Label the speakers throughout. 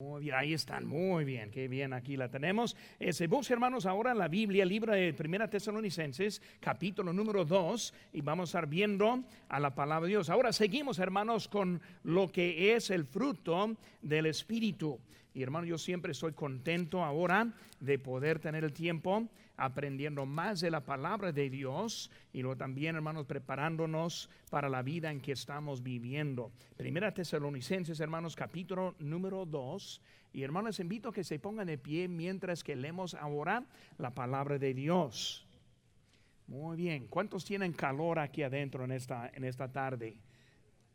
Speaker 1: Muy bien, ahí están, muy bien, qué bien, aquí la tenemos. Ese vos hermanos ahora en la Biblia, libro de Primera Tesalonicenses, capítulo número 2, y vamos a estar viendo a la palabra de Dios. Ahora seguimos hermanos con lo que es el fruto del Espíritu. Y hermano, yo siempre estoy contento ahora de poder tener el tiempo aprendiendo más de la palabra de Dios y luego también, hermanos, preparándonos para la vida en que estamos viviendo. Primera Tesalonicenses, hermanos, capítulo número 2. Y hermanos, invito a que se pongan de pie mientras que leemos ahora la palabra de Dios. Muy bien. ¿Cuántos tienen calor aquí adentro en esta, en esta tarde?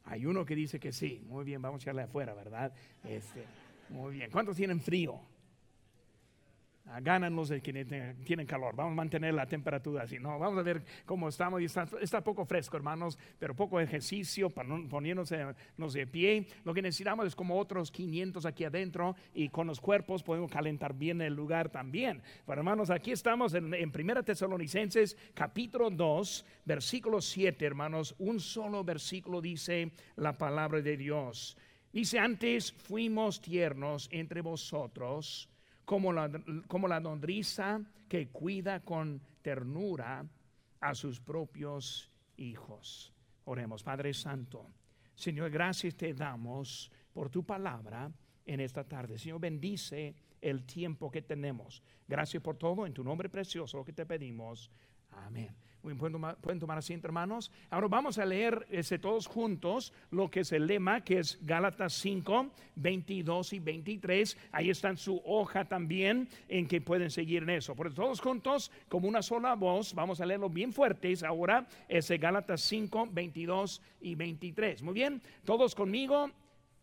Speaker 1: Hay uno que dice que sí. Muy bien, vamos a echarle afuera, ¿verdad? Este, muy bien. ¿Cuántos tienen frío? Ah, ganan los que tienen calor. Vamos a mantener la temperatura así. No, vamos a ver cómo estamos. está, poco fresco, hermanos, pero poco ejercicio para poniéndonos de pie. Lo que necesitamos es como otros 500 aquí adentro y con los cuerpos podemos calentar bien el lugar también. Pero hermanos, aquí estamos en, en Primera Tesalonicenses, capítulo 2, versículo 7, hermanos. Un solo versículo dice la palabra de Dios. Dice, antes fuimos tiernos entre vosotros como la, como la nodriza que cuida con ternura a sus propios hijos. Oremos, Padre Santo. Señor, gracias te damos por tu palabra en esta tarde. Señor, bendice el tiempo que tenemos. Gracias por todo. En tu nombre precioso lo que te pedimos. Amén. ¿Pueden tomar, asiento, hermanos? Ahora vamos a leer ese, todos juntos lo que es el lema, que es Gálatas 5, 22 y 23. Ahí está en su hoja también, en que pueden seguir en eso. Por todos juntos, como una sola voz, vamos a leerlo bien fuertes. Ahora, ese Gálatas 5, 22 y 23. Muy bien, todos conmigo,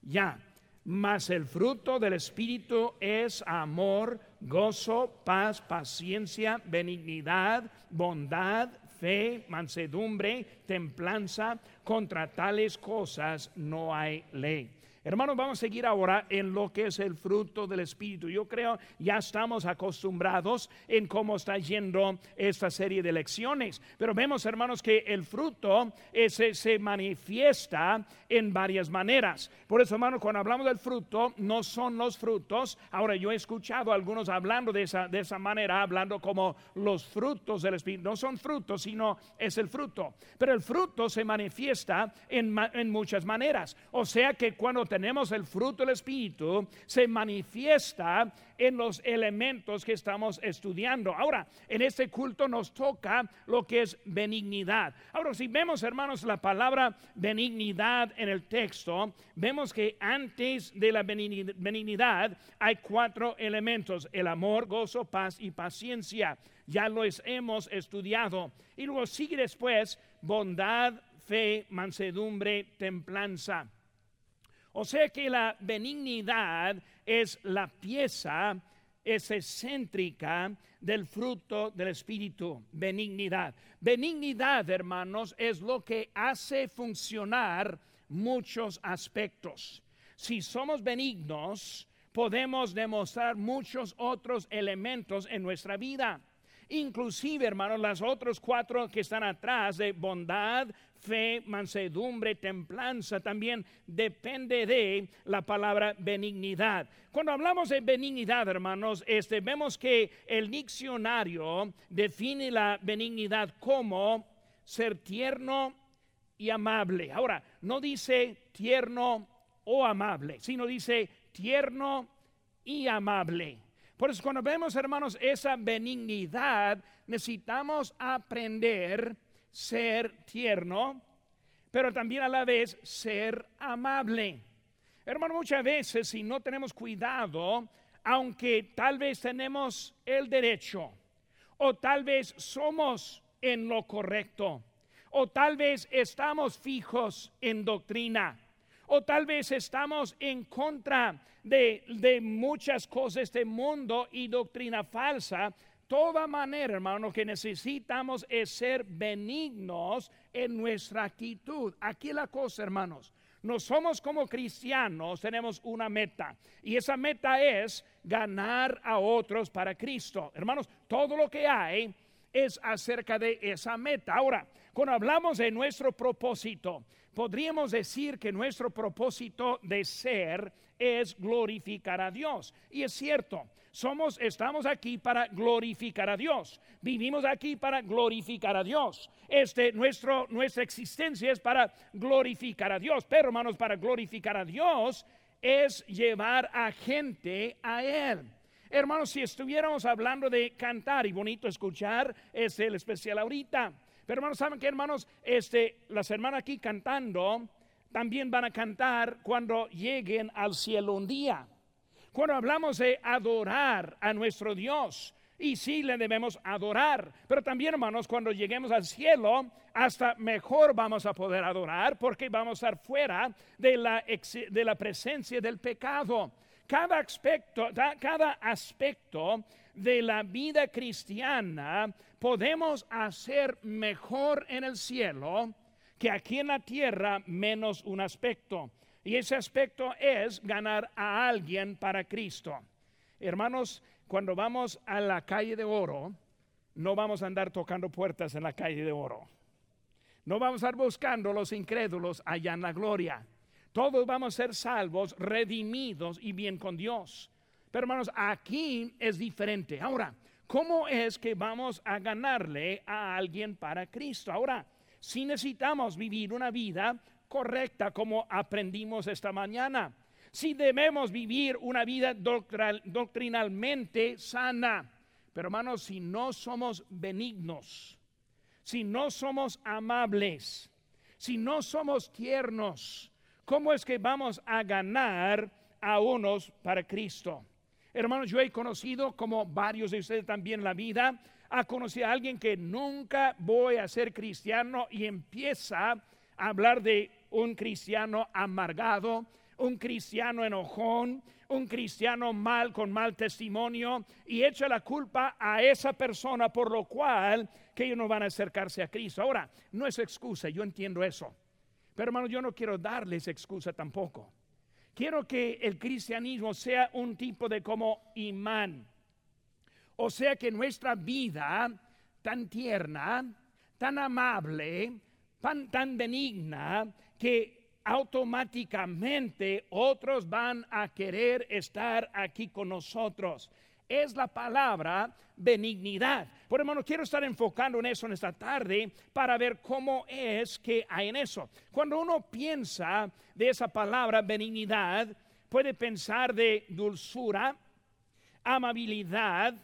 Speaker 1: ya. Mas el fruto del Espíritu es amor, gozo, paz, paciencia, benignidad, bondad, fe, mansedumbre, templanza, contra tales cosas no hay ley. Hermanos, vamos a seguir ahora en lo que es el fruto del Espíritu. Yo creo ya estamos acostumbrados en cómo está yendo esta serie de lecciones, pero vemos, hermanos, que el fruto ese se manifiesta en varias maneras. Por eso, hermanos, cuando hablamos del fruto, no son los frutos. Ahora, yo he escuchado a algunos hablando de esa, de esa manera, hablando como los frutos del Espíritu. No son frutos, sino es el fruto. Pero el fruto se manifiesta en, en muchas maneras. O sea que cuando tenemos el fruto del Espíritu, se manifiesta en los elementos que estamos estudiando. Ahora, en este culto nos toca lo que es benignidad. Ahora, si vemos, hermanos, la palabra benignidad en el texto, vemos que antes de la benignidad hay cuatro elementos, el amor, gozo, paz y paciencia. Ya los hemos estudiado. Y luego sigue después bondad, fe, mansedumbre, templanza. O sea que la benignidad es la pieza, es excéntrica del fruto del Espíritu, benignidad. Benignidad, hermanos, es lo que hace funcionar muchos aspectos. Si somos benignos, podemos demostrar muchos otros elementos en nuestra vida. Inclusive, hermanos, las otros cuatro que están atrás de bondad, fe, mansedumbre, templanza, también depende de la palabra benignidad. Cuando hablamos de benignidad, hermanos, este, vemos que el diccionario define la benignidad como ser tierno y amable. Ahora, no dice tierno o amable, sino dice tierno y amable. Por eso cuando vemos, hermanos, esa benignidad, necesitamos aprender ser tierno, pero también a la vez ser amable. Hermano, muchas veces si no tenemos cuidado, aunque tal vez tenemos el derecho, o tal vez somos en lo correcto, o tal vez estamos fijos en doctrina, o tal vez estamos en contra de, de muchas cosas de este mundo y doctrina falsa, toda manera, hermano, que necesitamos es ser benignos en nuestra actitud. Aquí la cosa, hermanos. No somos como cristianos, tenemos una meta. Y esa meta es ganar a otros para Cristo. Hermanos, todo lo que hay es acerca de esa meta. Ahora, cuando hablamos de nuestro propósito, podríamos decir que nuestro propósito de ser es glorificar a Dios. Y es cierto, somos, estamos aquí para glorificar a Dios. Vivimos aquí para glorificar a Dios. Este, nuestro, nuestra existencia es para glorificar a Dios. Pero hermanos, para glorificar a Dios es llevar a gente a Él. Hermanos, si estuviéramos hablando de cantar y bonito escuchar, es el especial ahorita. Pero hermanos, ¿saben qué, hermanos? Este, las hermanas aquí cantando también van a cantar cuando lleguen al cielo un día. Cuando hablamos de adorar a nuestro Dios, y sí le debemos adorar, pero también hermanos, cuando lleguemos al cielo, hasta mejor vamos a poder adorar porque vamos a estar fuera de la, de la presencia del pecado. Cada aspecto, cada aspecto de la vida cristiana podemos hacer mejor en el cielo que aquí en la tierra menos un aspecto. Y ese aspecto es ganar a alguien para Cristo. Hermanos, cuando vamos a la calle de oro, no vamos a andar tocando puertas en la calle de oro. No vamos a estar buscando los incrédulos allá en la gloria. Todos vamos a ser salvos, redimidos y bien con Dios. Pero hermanos, aquí es diferente. Ahora, ¿cómo es que vamos a ganarle a alguien para Cristo? Ahora, si necesitamos vivir una vida correcta como aprendimos esta mañana, si debemos vivir una vida doctrinalmente sana, pero hermanos, si no somos benignos, si no somos amables, si no somos tiernos, ¿cómo es que vamos a ganar a unos para Cristo? Hermanos, yo he conocido, como varios de ustedes también en la vida, a conocer a alguien que nunca voy a ser cristiano y empieza a hablar de un cristiano amargado, un cristiano enojón, un cristiano mal con mal testimonio y echa la culpa a esa persona por lo cual que ellos no van a acercarse a Cristo. Ahora, no es excusa, yo entiendo eso. Pero hermano, yo no quiero darles excusa tampoco. Quiero que el cristianismo sea un tipo de como imán. O sea que nuestra vida tan tierna, tan amable, tan, tan benigna, que automáticamente otros van a querer estar aquí con nosotros. Es la palabra benignidad. Por hermano, quiero estar enfocando en eso en esta tarde para ver cómo es que hay en eso. Cuando uno piensa de esa palabra benignidad, puede pensar de dulzura, amabilidad,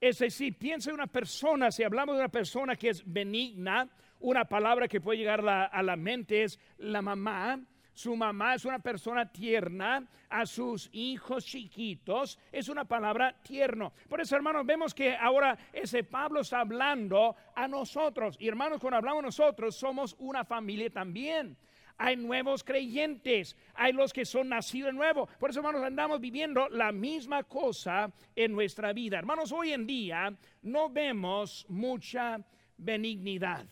Speaker 1: es decir, piensa en una persona, si hablamos de una persona que es benigna, una palabra que puede llegar a la, mente es la mamá, su mamá es una persona tierna, a sus hijos chiquitos es una palabra tierno. Por eso, hermanos, vemos que ahora ese Pablo está hablando a nosotros. Y hermanos, cuando hablamos nosotros, somos una familia también. Hay nuevos creyentes, hay los que son nacidos de nuevo. Por eso, hermanos, andamos viviendo la misma cosa en nuestra vida. Hermanos, hoy en día no vemos mucha benignidad.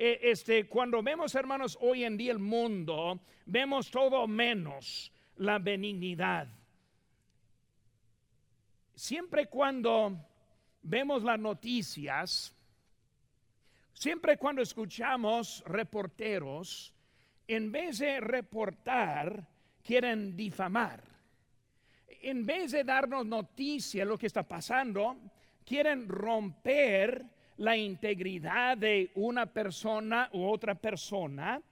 Speaker 1: Eh, este, cuando vemos, hermanos, hoy en día el mundo, vemos todo menos la benignidad. Siempre cuando vemos las noticias, siempre cuando escuchamos reporteros, en vez de reportar, quieren difamar. En vez de darnos noticia de lo que está pasando, quieren romper la integridad de una persona u otra persona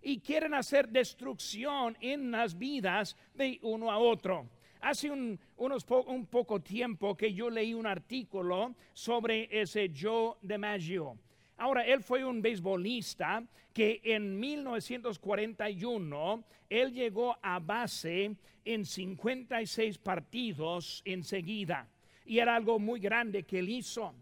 Speaker 1: y quieren hacer destrucción en las vidas de uno a otro. Hace un, unos un poco tiempo que yo leí un artículo sobre ese Joe DiMaggio. Ahora, él fue un beisbolista que en 1941 él llegó a base en 56 partidos enseguida. Y era algo muy grande que él hizo.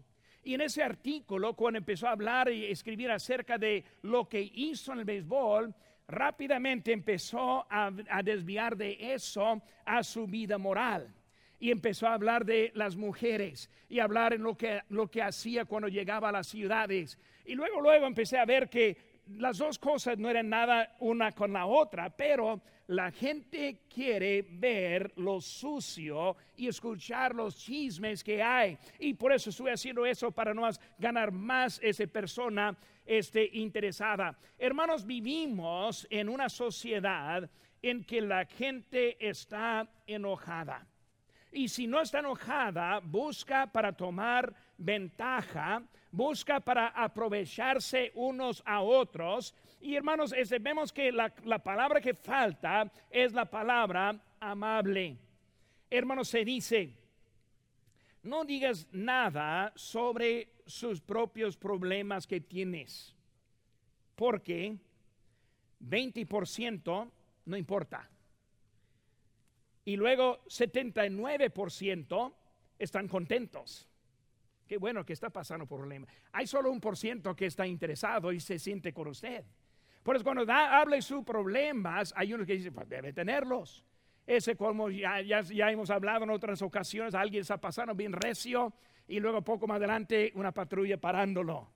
Speaker 1: Y en ese artículo, cuando empezó a hablar y escribir acerca de lo que hizo en el béisbol, rápidamente empezó a, desviar de eso a su vida moral. Y empezó a hablar de las mujeres y hablar en lo que, lo que hacía cuando llegaba a las ciudades. Y luego, luego empecé a ver que las dos cosas no eran nada una con la otra, pero la gente quiere ver lo sucio y escuchar los chismes que hay. Y por eso estoy haciendo eso para no ganar más esa persona este, interesada. Hermanos, vivimos en una sociedad en que la gente está enojada. Y si no está enojada, busca para tomar ventaja, busca para aprovecharse unos a otros. Y hermanos, este, vemos que la, la palabra que falta es la palabra amable. Hermanos, se dice, no digas nada sobre sus propios problemas que tienes, porque 20% no importa. Y luego 79% están contentos. Qué bueno que está pasando por problema. Hay solo un por ciento que está interesado y se siente con usted. Por eso cuando da, hable sus problemas, hay unos que dicen, pues debe tenerlos. Ese como ya, ya, ya, hemos hablado en otras ocasiones, alguien está pasando bien recio y luego poco más adelante una patrulla parándolo.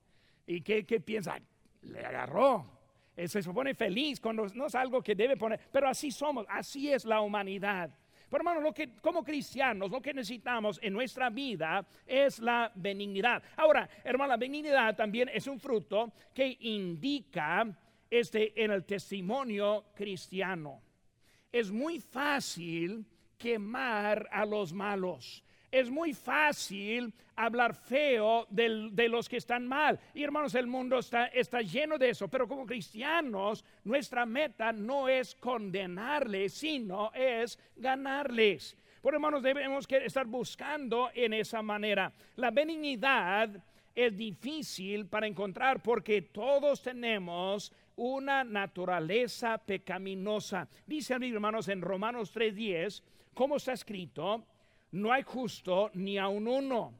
Speaker 1: ¿Y qué, qué piensa? Le agarró. Se pone feliz cuando no es algo que debe poner, pero así somos, así es la humanidad. Hermano, lo que como cristianos, lo que necesitamos en nuestra vida es la benignidad. Ahora, hermano, la benignidad también es un fruto que indica este en el testimonio cristiano. Es muy fácil quemar a los malos es muy fácil hablar feo de los que están mal. Y hermanos, el mundo está, está lleno de eso. Pero como cristianos, nuestra meta no es condenarles, sino es ganarles. Por hermanos, debemos estar buscando en esa manera. La benignidad es difícil para encontrar porque todos tenemos una naturaleza pecaminosa. Dice mi hermanos en Romanos 3:10, como está escrito, no hay justo ni a un uno.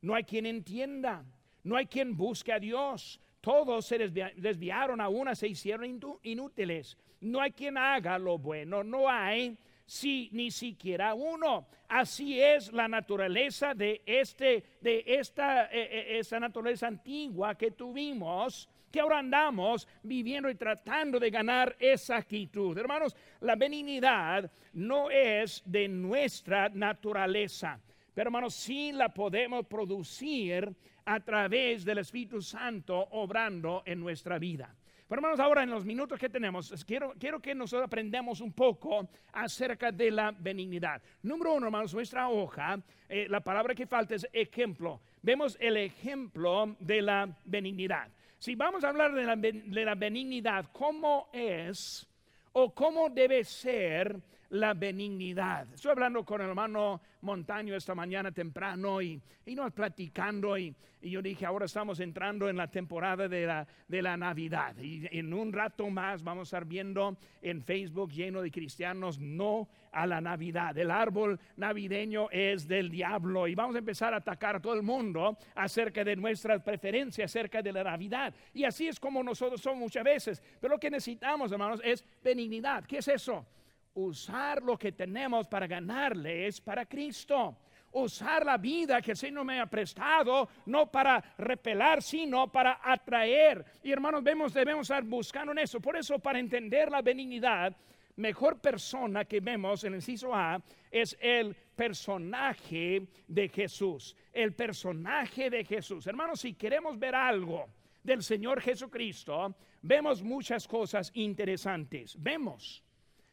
Speaker 1: No hay quien entienda. No hay quien busque a Dios. Todos se desviaron a una, se hicieron inútiles. No hay quien haga lo bueno. No hay si ni siquiera uno. Así es la naturaleza de este, de esta, e, e, esa naturaleza antigua que tuvimos que ahora andamos viviendo y tratando de ganar esa actitud. Hermanos, la benignidad no es de nuestra naturaleza, pero hermanos, sí la podemos producir a través del Espíritu Santo obrando en nuestra vida. Pero hermanos, ahora en los minutos que tenemos, quiero, quiero que nosotros aprendamos un poco acerca de la benignidad. Número uno, hermanos, nuestra hoja, eh, la palabra que falta es ejemplo. Vemos el ejemplo de la benignidad. Si vamos a hablar de la, benignidad, ¿cómo es o cómo debe ser la benignidad? Estoy hablando con el hermano Montaño esta mañana temprano y, y nos platicando y, y, yo dije, ahora estamos entrando en la temporada de la, de la Navidad y en un rato más vamos a estar viendo en Facebook lleno de cristianos no a la Navidad. El árbol navideño es del diablo y vamos a empezar a atacar a todo el mundo acerca de nuestras preferencias, acerca de la Navidad. Y así es como nosotros somos muchas veces. Pero lo que necesitamos, hermanos, es benignidad. ¿Qué es eso? Usar lo que tenemos para ganarles para Cristo usar la vida que el Señor me ha prestado, no para repelar, sino para atraer. Y hermanos, vemos, debemos estar buscando en eso. Por eso, para entender la benignidad, mejor persona que vemos en el inciso A es el personaje de Jesús. El personaje de Jesús. Hermanos, si queremos ver algo del Señor Jesucristo, vemos muchas cosas interesantes. Vemos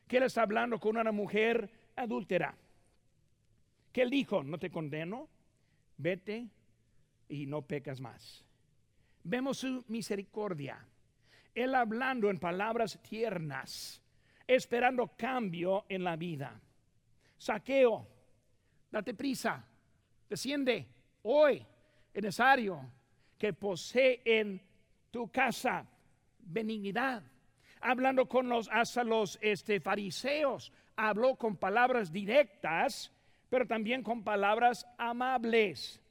Speaker 1: que Él está hablando con una mujer adúltera. Que Él dijo, no te condeno, vete y no pecas más. Vemos su misericordia. Él hablando en palabras tiernas esperando cambio en la vida. Saqueo, date prisa, desciende hoy, es necesario que posee en tu casa benignidad. Hablando con los hasta los este, fariseos, habló con palabras directas, pero también con palabras amables.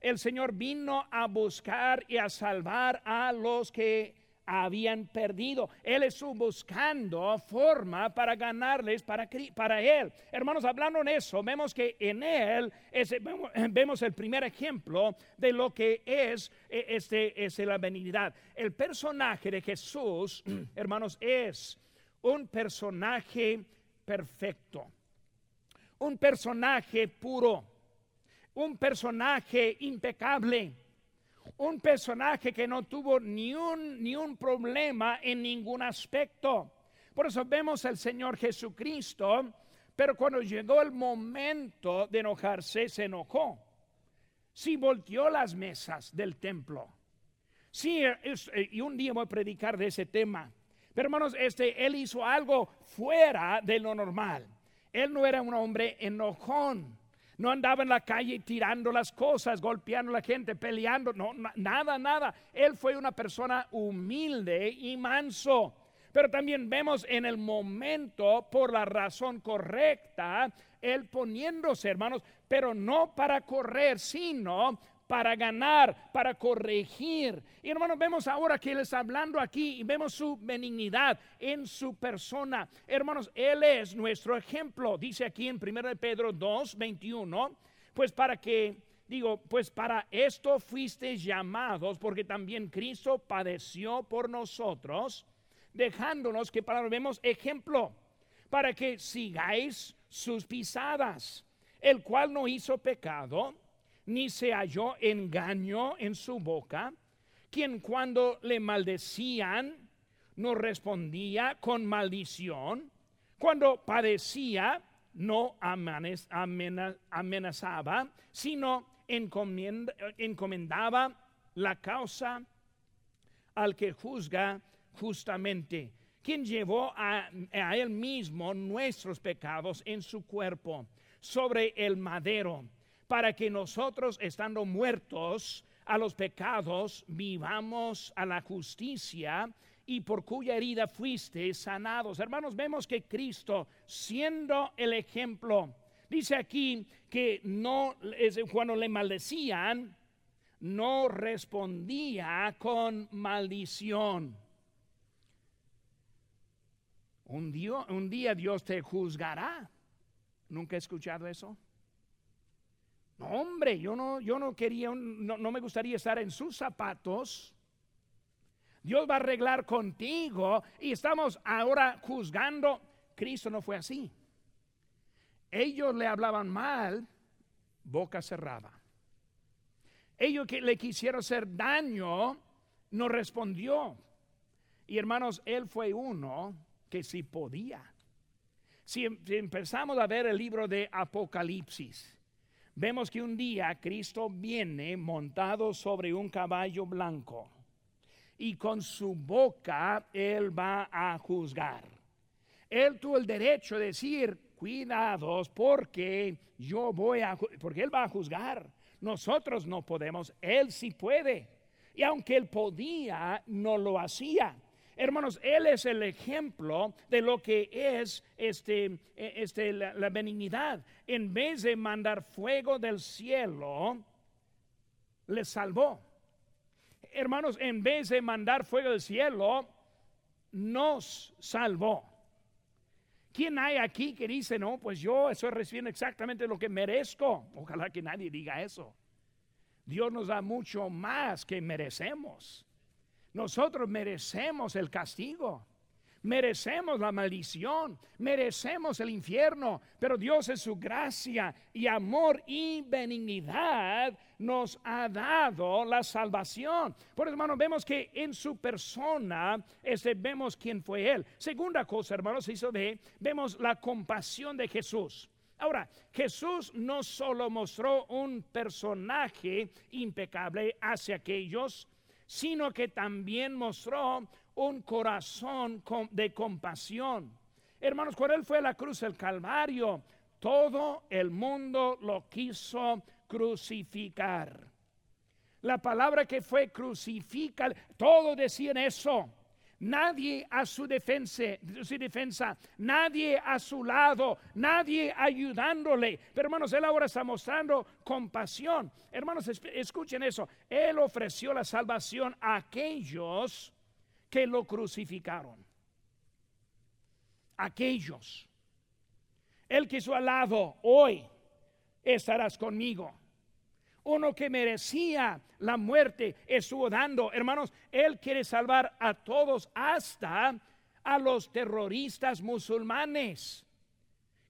Speaker 1: El Señor vino a buscar y a salvar a los que habían perdido. Él estuvo buscando forma para ganarles para, para Él. Hermanos, hablando en eso, vemos que en Él vemos, el primer ejemplo de lo que es, e, este, es la benignidad. El personaje de Jesús, hermanos, es un personaje perfecto, un personaje puro, un personaje impecable un personaje que no tuvo ni un, ni un problema en ningún aspecto. Por eso vemos al Señor Jesucristo, pero cuando llegó el momento de enojarse, se enojó. Sí volteó las mesas del templo. Sí, eh, y un día voy a predicar de ese tema. Pero hermanos, este, él hizo algo fuera de lo normal. Él no era un hombre enojón. No andaba en la calle tirando las cosas, golpeando a la gente, peleando. No, nada, nada. Él fue una persona humilde y manso. Pero también vemos en el momento, por la razón correcta, él poniéndose, hermanos, pero no para correr, sino para ganar, para corregir. Y hermanos, vemos ahora que Él está hablando aquí y vemos su benignidad en su persona. Hermanos, Él es nuestro ejemplo. Dice aquí en 1 Pedro 2, 21, pues para que, digo, pues para esto fuisteis llamados, porque también Cristo padeció por nosotros, dejándonos que para vemos ejemplo, para que sigáis sus pisadas, el cual no hizo pecado ni se halló engaño en su boca, quien cuando le maldecían no respondía con maldición, cuando padecía no amenazaba, sino encomendaba la causa al que juzga justamente, quien llevó a, él mismo nuestros pecados en su cuerpo sobre el madero para que nosotros, estando muertos a los pecados, vivamos a la justicia y por cuya herida fuiste sanados. Hermanos, vemos que Cristo, siendo el ejemplo, dice aquí que no, cuando le maldecían, no respondía con maldición. Un día, un día Dios te juzgará. ¿Nunca he escuchado eso? Hombre, yo no, yo no quería, no, no me gustaría estar en sus zapatos. Dios va a arreglar contigo y estamos ahora juzgando. Cristo no fue así. Ellos le hablaban mal, boca cerrada. Ellos que le quisieron hacer daño, no respondió. Y hermanos, él fue uno que sí podía. si empezamos a ver el libro de Apocalipsis, vemos que un día Cristo viene montado sobre un caballo blanco y con su boca Él va a juzgar. Él tuvo el derecho de decir, cuidados porque yo voy a, porque Él va a juzgar. Nosotros no podemos, Él sí puede. Y aunque Él podía, no lo hacía. Hermanos, Él es el ejemplo de lo que es este, e, este, la, benignidad. En vez de mandar fuego del cielo, le salvó. Hermanos, en vez de mandar fuego del cielo, nos salvó. ¿Quién hay aquí que dice, no, pues yo estoy recibiendo exactamente lo que merezco? Ojalá que nadie diga eso. Dios nos da mucho más que merecemos. Nosotros merecemos el castigo, merecemos la maldición, merecemos el infierno, pero Dios en su gracia y amor y benignidad nos ha dado la salvación. Por eso, hermanos, vemos que en su persona este, vemos quién fue Él. Segunda cosa, hermanos, hizo de, vemos la compasión de Jesús. Ahora, Jesús no solo mostró un personaje impecable hacia aquellos sino que también mostró un corazón de compasión. Hermanos, cuando Él fue a la cruz del Calvario, todo el mundo lo quiso crucificar. La palabra que fue crucificar, todos decían eso. Nadie a su defensa, su defensa, nadie a su lado, nadie ayudándole. Pero hermanos, él ahora está mostrando compasión. Hermanos, escuchen eso. Él ofreció la salvación a aquellos que lo crucificaron. Aquellos. El que su al lado hoy estarás conmigo. Uno que merecía la muerte estuvo dando. Hermanos, Él quiere salvar a todos hasta a los terroristas musulmanes.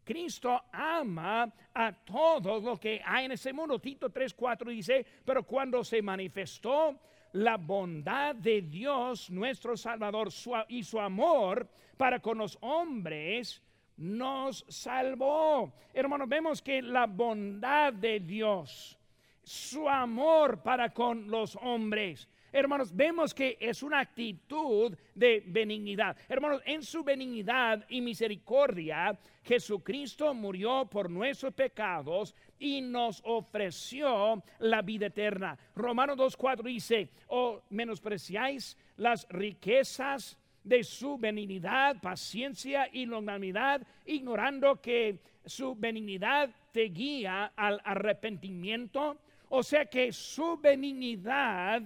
Speaker 1: Cristo ama a todos lo que hay en ese mundo. Tito 3:4 dice, pero cuando se manifestó la bondad de Dios, nuestro Salvador, y su amor para con los hombres, nos salvó. Hermanos, vemos que la bondad de Dios, su amor para con los hombres, Hermanos, vemos que es una actitud de benignidad. Hermanos, en su benignidad y misericordia, Jesucristo murió por nuestros pecados y nos ofreció la vida eterna. Romanos 2.4 dice, o menospreciáis las riquezas de su benignidad, paciencia y longanimidad, ignorando que su benignidad te guía al arrepentimiento. O sea que su benignidad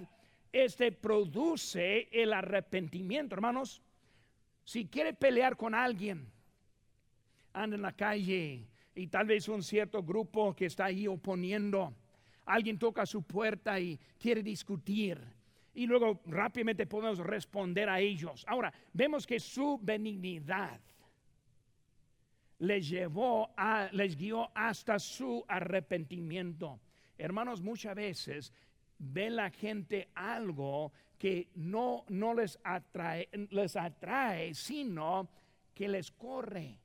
Speaker 1: este produce el arrepentimiento. Hermanos, si quiere pelear con alguien, anda en la calle y tal vez un cierto grupo que está ahí oponiendo, alguien toca su puerta y quiere discutir. Y luego rápidamente podemos responder a ellos. Ahora, vemos que su benignidad les llevó a, les guió hasta su arrepentimiento. Hermanos, muchas veces ve la gente algo que no, no les, atrae, les atrae, sino que les corre.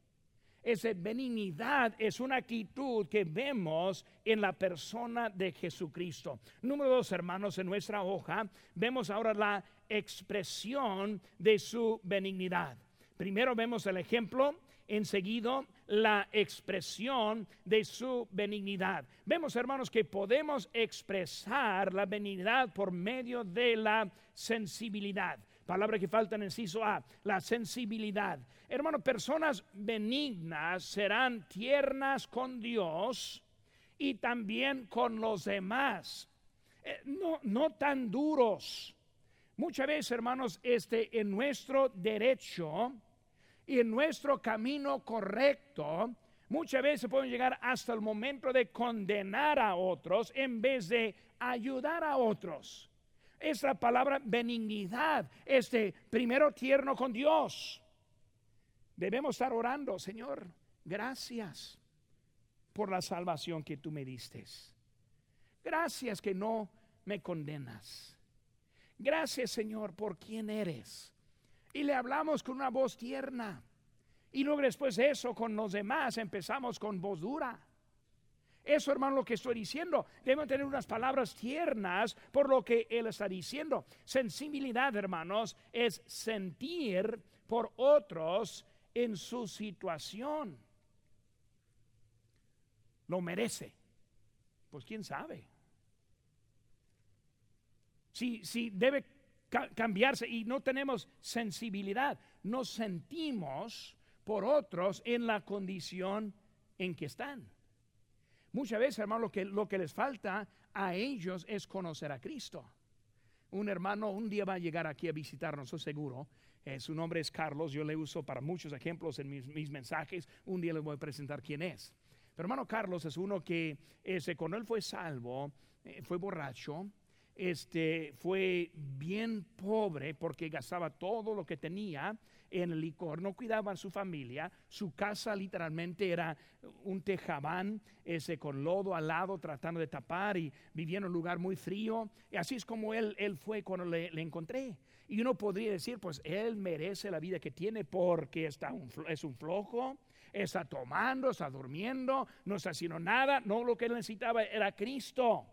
Speaker 1: Esa benignidad es una actitud que vemos en la persona de Jesucristo. Número dos, hermanos, en nuestra hoja vemos ahora la expresión de su benignidad. Primero vemos el ejemplo, enseguida la expresión de su benignidad. Vemos, hermanos, que podemos expresar la benignidad por medio de la sensibilidad. Palabra que falta en el inciso A, la sensibilidad. Hermanos, personas benignas serán tiernas con Dios y también con los demás. Eh, no, no tan duros. Muchas veces, hermanos, este en nuestro derecho y en nuestro camino correcto, muchas veces podemos llegar hasta el momento de condenar a otros en vez de ayudar a otros. Es la palabra benignidad, este primero tierno con Dios. Debemos estar orando, Señor, gracias por la salvación que tú me diste. Gracias que no me condenas. Gracias, Señor, por quien eres y le hablamos con una voz tierna. Y luego después de eso con los demás empezamos con voz dura. Eso, hermano, lo que estoy diciendo. Debemos tener unas palabras tiernas por lo que Él está diciendo. Sensibilidad, hermanos, es sentir por otros en su situación. ¿Lo merece? Pues quién sabe. Si, si debe cambiarse y no tenemos sensibilidad, nos sentimos por otros en la condición en que están. Muchas veces, hermano, lo que, lo que les falta a ellos es conocer a Cristo. Un hermano un día va a llegar aquí a visitarnos, soy seguro. Eh, su nombre es Carlos, yo le uso para muchos ejemplos en mis, mensajes. Un día les voy a presentar quién es. Pero hermano Carlos es uno que ese, cuando él fue salvo, eh, fue borracho, este, fue bien pobre porque gastaba todo lo que tenía en licor, no cuidaba a su familia, su casa literalmente era un tejabán ese con lodo al lado tratando de tapar y vivía en un lugar muy frío. Y así es como él, él fue cuando le, encontré. Y uno podría decir, pues él merece la vida que tiene porque está es un flojo, está tomando, está durmiendo, no está haciendo nada. No, lo que él necesitaba era Cristo.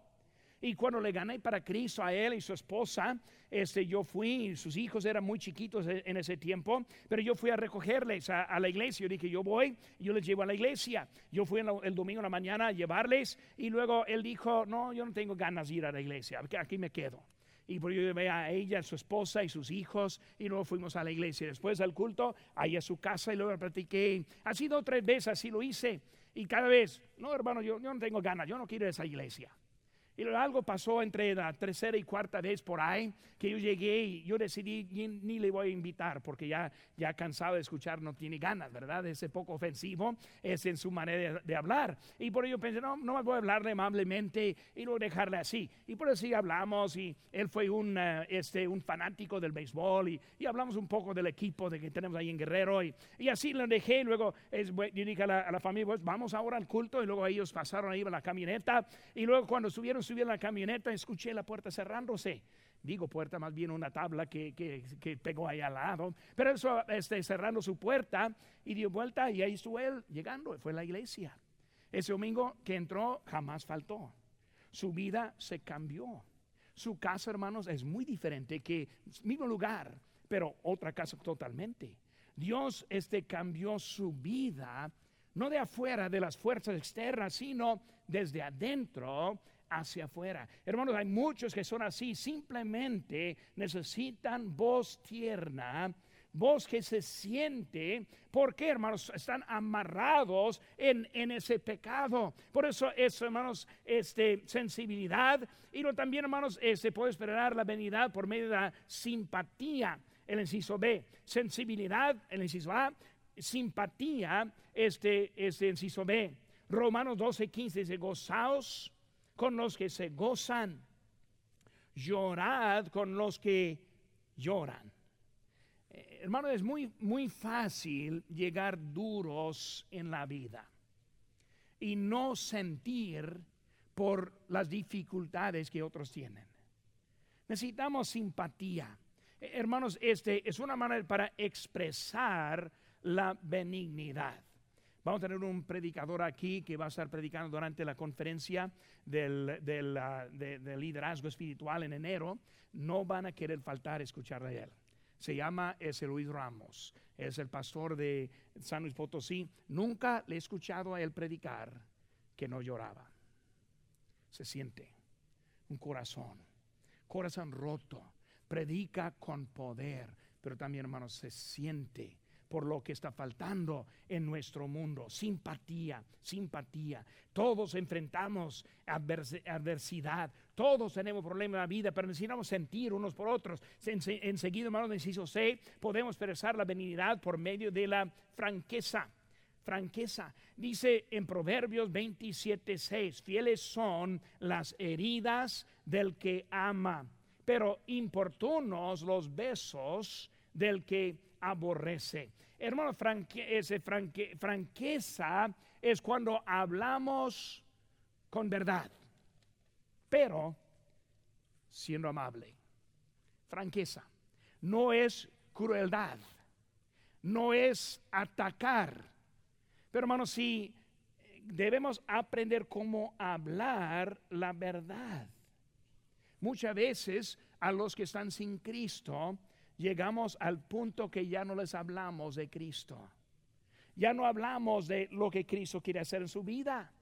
Speaker 1: Y cuando le gané para Cristo a él y su esposa, este, yo fui, sus hijos eran muy chiquitos e, en ese tiempo, pero yo fui a recogerles a, la iglesia. Yo dije, yo voy, yo les llevo a la iglesia. Yo fui el domingo en la mañana a llevarles y luego él dijo, no, yo no tengo ganas de ir a la iglesia, aquí me quedo. Y por yo llevé a ella, a su esposa y sus hijos, y luego fuimos a la iglesia. Después del culto, ahí a su casa, y luego platiqué. Ha sido tres veces, así lo hice. Y cada vez, no, hermano, yo, yo no tengo ganas, yo no quiero ir a esa iglesia. Y algo pasó entre la tercera y cuarta vez por ahí que yo llegué y yo decidí ni, le voy a invitar porque ya, ya cansado de escuchar, no tiene ganas, ¿verdad? Es poco ofensivo, es en su manera de, hablar. Y por ello pensé, no, no me voy a hablarle amablemente y luego dejarle así. Y por eso sí hablamos y él fue un, eh, este, un fanático del béisbol y, y, hablamos un poco del equipo de que tenemos ahí en Guerrero y, y así lo dejé. Luego es, yo dije a la, a la familia, pues vamos ahora al culto y luego ellos pasaron ahí a la camioneta y luego cuando subieron subí a la camioneta, escuché la puerta cerrándose. Digo puerta, más bien una tabla que, que, pegó ahí al lado. Pero eso, este, cerrando su puerta y dio vuelta y ahí estuvo él llegando. Fue la iglesia. Ese domingo que entró jamás faltó. Su vida se cambió. Su casa, hermanos, es muy diferente que mismo lugar, pero otra casa totalmente. Dios este cambió su vida no de afuera de las fuerzas externas, sino desde adentro hacia afuera. Hermanos, hay muchos que son así, simplemente necesitan voz tierna, voz que se siente, porque hermanos están amarrados en, ese pecado. Por eso es, hermanos, este, sensibilidad y no, también, hermanos, se este, puede esperar la venida por medio de la simpatía. El inciso B, sensibilidad, el inciso A, simpatía, este, este inciso B. Romanos 12, 15 dice, gozaos con los que se gozan, llorad con los que lloran. Eh, hermano, es muy, muy fácil llegar duros en la vida y no sentir por las dificultades que otros tienen. Necesitamos simpatía. Eh, hermanos, este es una manera para expresar la benignidad. Vamos a tener un predicador aquí que va a estar predicando durante la conferencia del, liderazgo espiritual en enero. No van a querer faltar escuchar a él. Se llama ese Luis Ramos. Es el pastor de San Luis Potosí. Nunca le he escuchado a él predicar que no lloraba. Se siente un corazón, corazón roto. Predica con poder, pero también, hermanos, se siente por lo que está faltando en nuestro mundo. Simpatía, simpatía. Todos enfrentamos adversidad, todos tenemos problemas en la vida, pero necesitamos sentir unos por otros. enseguida, hermano, necesito C, podemos expresar la benignidad por medio de la franqueza. Franqueza. Dice en Proverbios 27, 6, fieles son las heridas del que ama, pero importunos los besos del que aborrece. Hermano, franqueza es cuando hablamos con verdad, pero siendo amable. Franqueza no es crueldad, no es atacar. Pero hermano, si debemos aprender cómo hablar la verdad. Muchas veces a los que están sin Cristo llegamos al punto que ya no les hablamos de Cristo. Ya no hablamos de lo que Cristo quiere hacer en su vida.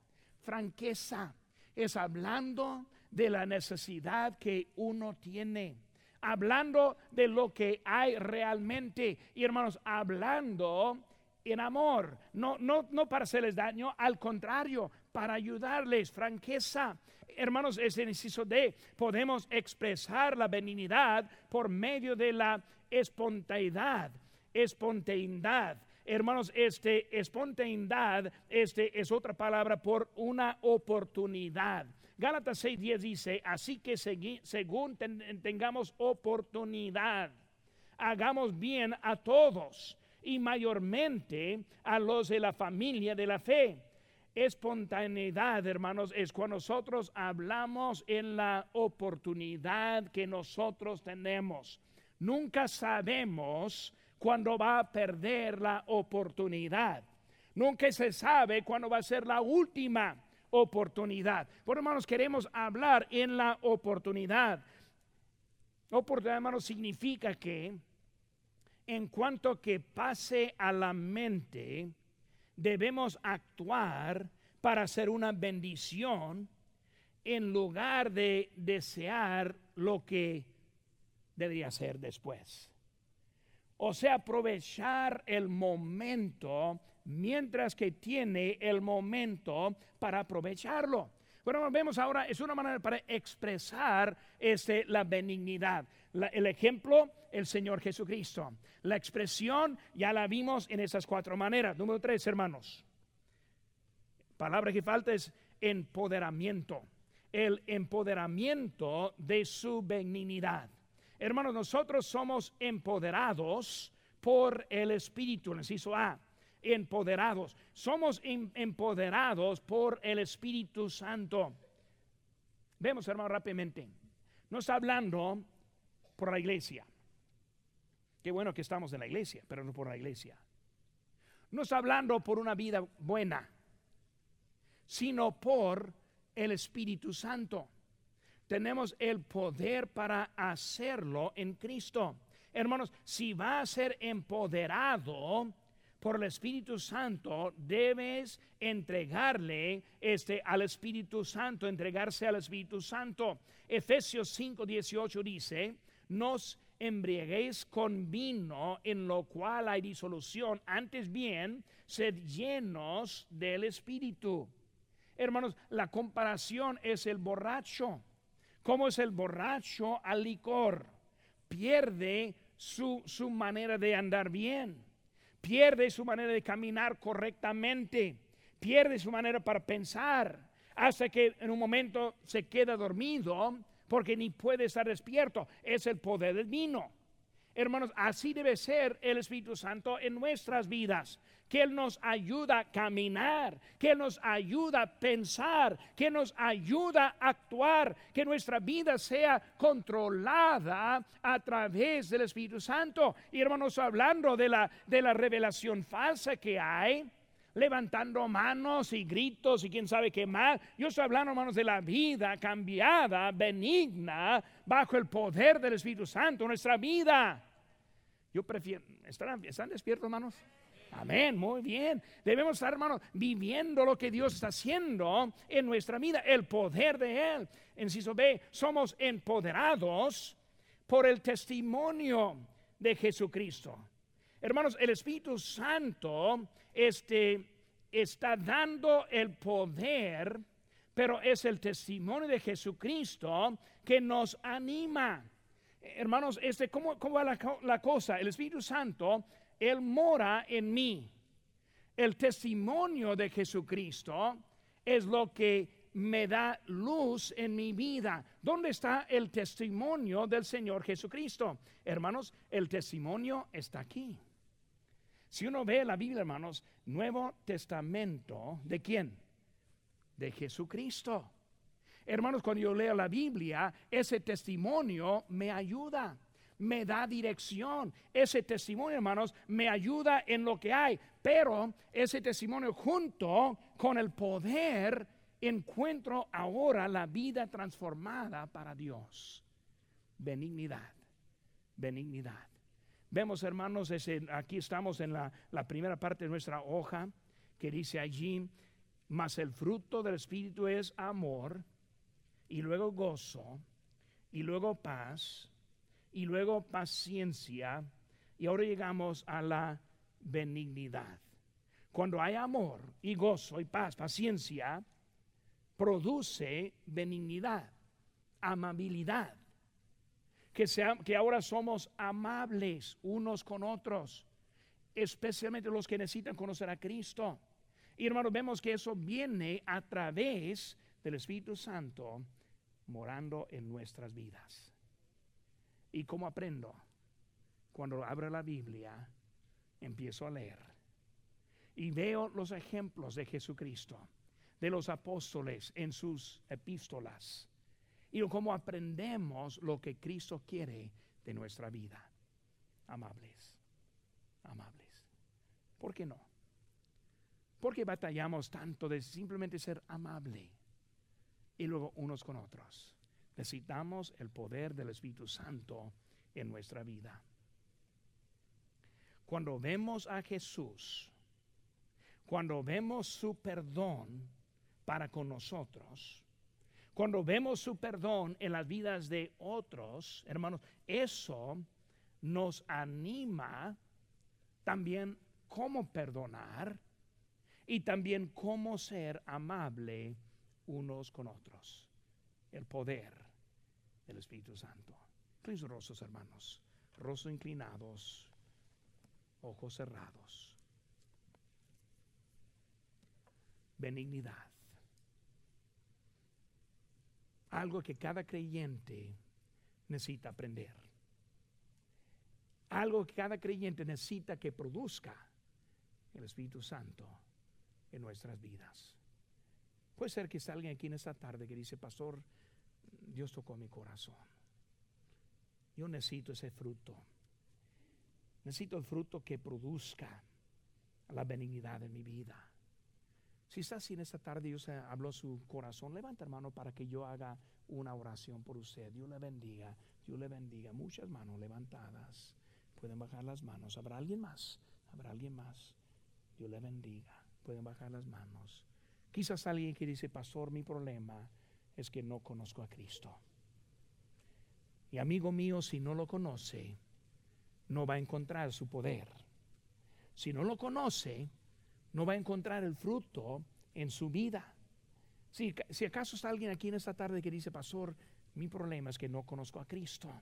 Speaker 1: Franqueza es hablando de la necesidad que uno tiene. Hablando de lo que hay realmente. Y hermanos, hablando en amor. No, no, no para hacerles daño, al contrario, para ayudarles. Franqueza hermanos, es el inciso D. Podemos expresar la benignidad por medio de la espontaneidad. Espontaneidad. Hermanos, este espontaneidad este es otra palabra por una oportunidad. Gálatas 6:10 dice, así que según tengamos oportunidad, hagamos bien a todos y mayormente a los de la familia de la fe Espontaneidad, hermanos, es cuando nosotros hablamos en la oportunidad que nosotros tenemos. Nunca sabemos cuándo va a perder la oportunidad. Nunca se sabe cuándo va a ser la última oportunidad. Por hermanos, queremos hablar en la oportunidad. Oportunidad, hermanos, significa que en cuanto que pase a la mente, debemos actuar para hacer una bendición en lugar de desear lo que debería ser después. O sea, aprovechar el momento mientras que tiene el momento para aprovecharlo. Bueno, vemos ahora, es una manera para expresar este, la benignidad. el ejemplo, el Señor Jesucristo. La expresión ya la vimos en esas cuatro maneras. Número tres, hermanos. Palabra que falta es empoderamiento. El empoderamiento de su benignidad. Hermanos, nosotros somos empoderados por el Espíritu, el inciso A empoderados. Somos em, empoderados por el Espíritu Santo. Vemos, hermano, rápidamente. No está hablando por la iglesia. Qué bueno que estamos en la iglesia, pero no por la iglesia. No está hablando por una vida buena, sino por el Espíritu Santo. Tenemos el poder para hacerlo en Cristo. Hermanos, si va a ser empoderado, por el Espíritu Santo, debes entregarle este al Espíritu Santo, entregarse al Espíritu Santo. Efesios 5, 18 dice, nos embriaguéis con vino en lo cual hay disolución, antes bien, sed llenos del Espíritu. Hermanos, la comparación es el borracho. ¿Cómo es el borracho al licor? Pierde su, su manera de andar bien pierde su manera de caminar correctamente, pierde su manera para pensar, hasta que en un momento se queda dormido porque ni puede estar despierto. Es el poder del vino. Hermanos, así debe ser el Espíritu Santo en nuestras vidas que Él nos ayuda a caminar, que Él nos ayuda a pensar, que nos ayuda a actuar, que nuestra vida sea controlada a través del Espíritu Santo. Y hermanos, hablando de la, de la revelación falsa que hay, levantando manos y gritos y quién sabe qué más. Yo estoy hablando, hermanos, de la vida cambiada, benigna, bajo el poder del Espíritu Santo, nuestra vida. Yo prefiero, ¿están, ¿están despiertos, hermanos? Amén, muy bien. Debemos estar, hermanos, viviendo lo que Dios está haciendo en nuestra vida, el poder de Él. Enciso B, somos empoderados por el testimonio de Jesucristo. Hermanos, el Espíritu Santo este, está dando el poder, pero es el testimonio de Jesucristo que nos anima. Hermanos, este, ¿cómo, cómo va la, la cosa? El Espíritu Santo él mora en mí. El testimonio de Jesucristo es lo que me da luz en mi vida. ¿Dónde está el testimonio del Señor Jesucristo? Hermanos, el testimonio está aquí. Si uno ve la Biblia, hermanos, Nuevo Testamento, ¿de quién? De Jesucristo. Hermanos, cuando yo leo la Biblia, ese testimonio me ayuda me da dirección. Ese testimonio, hermanos, me ayuda en lo que hay. Pero ese testimonio junto con el poder, encuentro ahora la vida transformada para Dios. Benignidad, benignidad. Vemos, hermanos, aquí estamos en la, la primera parte de nuestra hoja que dice allí, mas el fruto del Espíritu es amor, y luego gozo, y luego paz, y luego paciencia y ahora llegamos a la benignidad. Cuando hay amor y gozo y paz, paciencia, produce benignidad, amabilidad. Que, sea, que ahora somos amables unos con otros, especialmente los que necesitan conocer a Cristo. Y hermanos, vemos que eso viene a través del Espíritu Santo morando en nuestras vidas. ¿Y cómo aprendo? Cuando abro la Biblia, empiezo a leer y veo los ejemplos de Jesucristo, de los apóstoles en sus epístolas y cómo aprendemos lo que Cristo quiere de nuestra vida. Amables, amables. ¿Por qué no? ¿Por qué batallamos tanto de simplemente ser amable y luego unos con otros? Necesitamos el poder del Espíritu Santo en nuestra vida. Cuando vemos a Jesús, cuando vemos su perdón para con nosotros, cuando vemos su perdón en las vidas de otros, hermanos, eso nos anima también cómo perdonar y también cómo ser amable unos con otros. El poder del Espíritu Santo. Inclinen rostros, hermanos. Rostros inclinados, ojos cerrados. Benignidad. Algo que cada creyente necesita aprender. Algo que cada creyente necesita que produzca el Espíritu Santo en nuestras vidas. Puede ser que salga aquí en esta tarde que dice, pastor, Dios tocó mi corazón. Yo necesito ese fruto. Necesito el fruto que produzca la benignidad en mi vida. Si está así en esta tarde, Dios habló su corazón, levanta hermano para que yo haga una oración por usted. Dios le bendiga, Dios le bendiga. Muchas manos levantadas. Pueden bajar las manos. ¿Habrá alguien más? ¿Habrá alguien más? Dios le bendiga. Pueden bajar las manos. Quizás alguien que dice, pastor, mi problema es que no conozco a Cristo. Y amigo mío, si no lo conoce, no va a encontrar su poder. Si no lo conoce, no va a encontrar el fruto en su vida. Si, si acaso está alguien aquí en esta tarde que dice, pastor, mi problema es que no conozco a Cristo.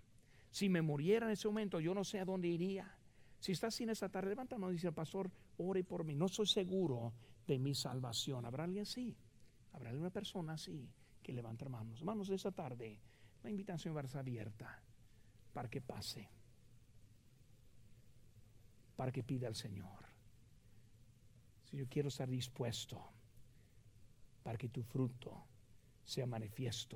Speaker 1: Si me muriera en ese momento, yo no sé a dónde iría. Si está así en esta tarde, levanta y dice, pastor, ore por mí. No soy seguro de mi salvación. ¿Habrá alguien así? ¿Habrá alguna persona así que levanta manos? Hermanos, esta tarde la invitación va a estar abierta para que pase, para que pida al Señor. Yo quiero estar dispuesto para que tu fruto sea manifiesto